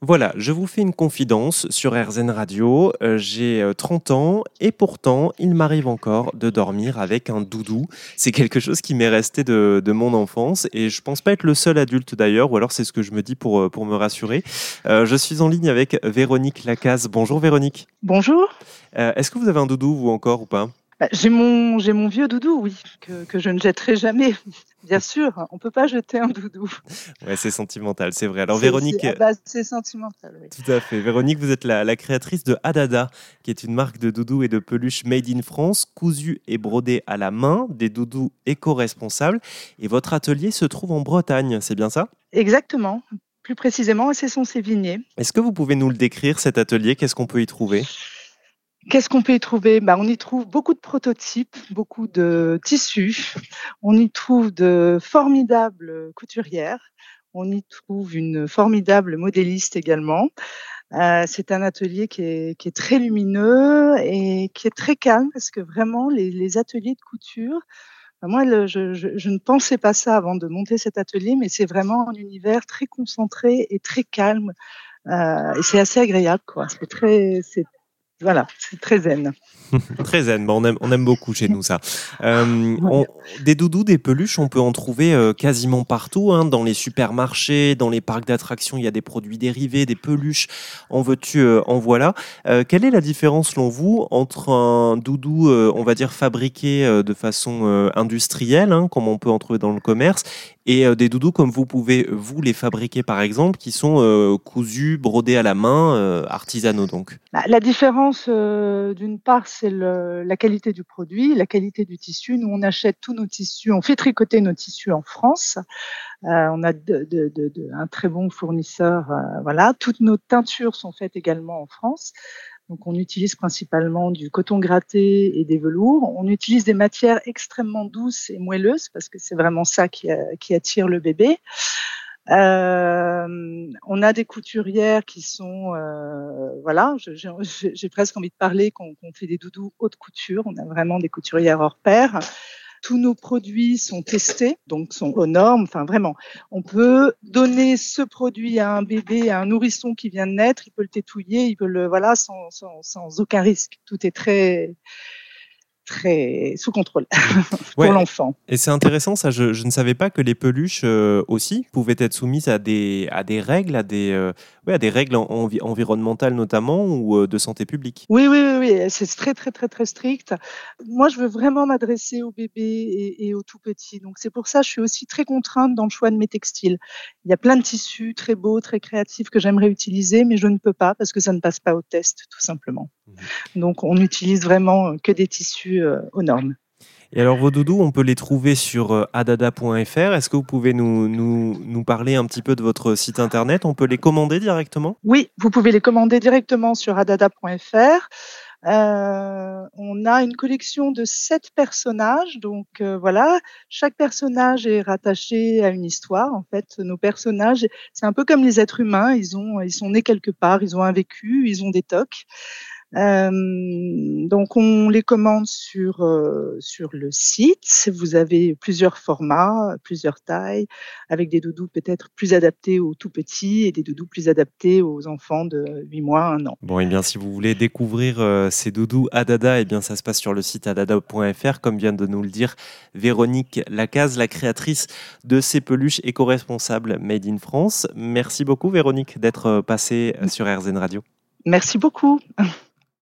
Voilà, je vous fais une confidence sur RZN Radio. Euh, j'ai 30 euh, ans et pourtant, il m'arrive encore de dormir avec un doudou. C'est quelque chose qui m'est resté de, mon enfance et je pense pas être le seul adulte d'ailleurs, ou alors c'est ce que je me dis pour, euh, pour me rassurer. je suis en ligne avec Véronique Lacaze. Bonjour Véronique. Bonjour. Est-ce que vous avez un doudou, vous encore ou pas? Bah, j'ai mon vieux doudou, oui, que, que je ne jetterai jamais. Bien sûr, on peut pas jeter un doudou. Ouais, c'est sentimental, c'est vrai. Alors Véronique, c'est, bah, sentimental. Oui. Tout à fait. Véronique, vous êtes la, la, créatrice de Adada, qui est une marque de doudous et de peluches made in France, cousus et brodés à la main, des doudous éco-responsables. Et votre atelier se trouve en Bretagne, c'est bien ça? Exactement. Plus précisément, c'est son Sévigné. Est-ce que vous pouvez nous le décrire cet atelier? Qu'est-ce qu'on peut y trouver? Qu'est-ce qu'on peut y trouver? Bah, On y trouve beaucoup de prototypes, beaucoup de tissus. On y trouve de formidables couturières. On y trouve une formidable modéliste également. Euh, c'est un atelier qui est, très lumineux et qui est très calme parce que vraiment les, ateliers de couture, bah, moi je, ne pensais pas ça avant de monter cet atelier, mais c'est vraiment un univers très concentré et très calme. Euh, et c'est assez agréable, quoi. C'est très, c'est voilà, c'est très zen. très zen, bon, on, aime, on aime beaucoup chez nous ça. Euh, des doudous, des peluches, on peut en trouver euh, quasiment partout, hein, dans les supermarchés, dans les parcs d'attractions, il y a des produits dérivés, des peluches, en veux-tu, euh, en voilà. quelle est la différence selon vous entre un doudou, on va dire, fabriqué de façon industrielle, hein, comme on peut en trouver dans le commerce, et euh, des doudous comme vous pouvez vous les fabriquer par exemple, qui sont euh, cousus, brodés à la main, euh, artisanaux donc. La différence d'une part c'est la qualité du produit, la qualité du tissu. Nous on achète tous nos tissus, on fait tricoter nos tissus en France. on a un très bon fournisseur, voilà. Toutes nos teintures sont faites également en France. Donc on utilise principalement du coton gratté et des velours. On utilise des matières extrêmement douces et moelleuses parce que c'est vraiment ça qui, attire le bébé. Euh, on a des couturières qui sont, euh, voilà, j'ai presque envie de parler qu'on fait des doudous haute couture. On a vraiment des couturières hors pair. Tous nos produits sont testés, donc sont aux normes. Enfin, vraiment, on peut donner ce produit à un bébé, à un nourrisson qui vient de naître, il peut le tétouiller, il peut le, voilà, sans, sans, sans aucun risque. Tout est très, très sous contrôle pour l'enfant. Et c'est intéressant, ça. Je, je, ne savais pas que les peluches euh, aussi pouvaient être soumises à des, à des règles, à des, euh, ouais, à des règles environnementales notamment ou euh, de santé publique. Oui, oui, oui, oui. c'est très, très, très, très strict. Moi, je veux vraiment m'adresser aux bébés et, et, aux tout petits. Donc, c'est pour ça que je suis aussi très contrainte dans le choix de mes textiles. Il y a plein de tissus très beaux, très créatifs que j'aimerais utiliser, mais je ne peux pas parce que ça ne passe pas au test, tout simplement. Mmh. Donc, on n'utilise vraiment que des tissus euh, aux normes. Et alors vos doudous, on peut les trouver sur euh, adada.fr. Est-ce que vous pouvez nous, nous, nous, parler un petit peu de votre site internet? On peut les commander directement? Oui, vous pouvez les commander directement sur adada.fr. Euh, on a une collection de sept personnages, donc voilà, chaque personnage est rattaché à une histoire. En fait, nos personnages, c'est un peu comme les êtres humains, ils ont, ils sont nés quelque part, ils ont un vécu, ils ont des tocs. Euh, donc on les commande sur euh, sur le site. Vous avez plusieurs formats, plusieurs tailles, avec des doudous peut-être plus adaptés aux tout petits et des doudous plus adaptés aux enfants de 8 mois, 1 an. Bon, et bien si vous voulez découvrir euh, ces doudous Adada, et bien ça se passe sur le site adada.fr, comme vient de nous le dire Véronique Lacaze, la créatrice de ces peluches éco-responsables made in France. Merci beaucoup Véronique d'être passée sur RZN Radio. Merci beaucoup.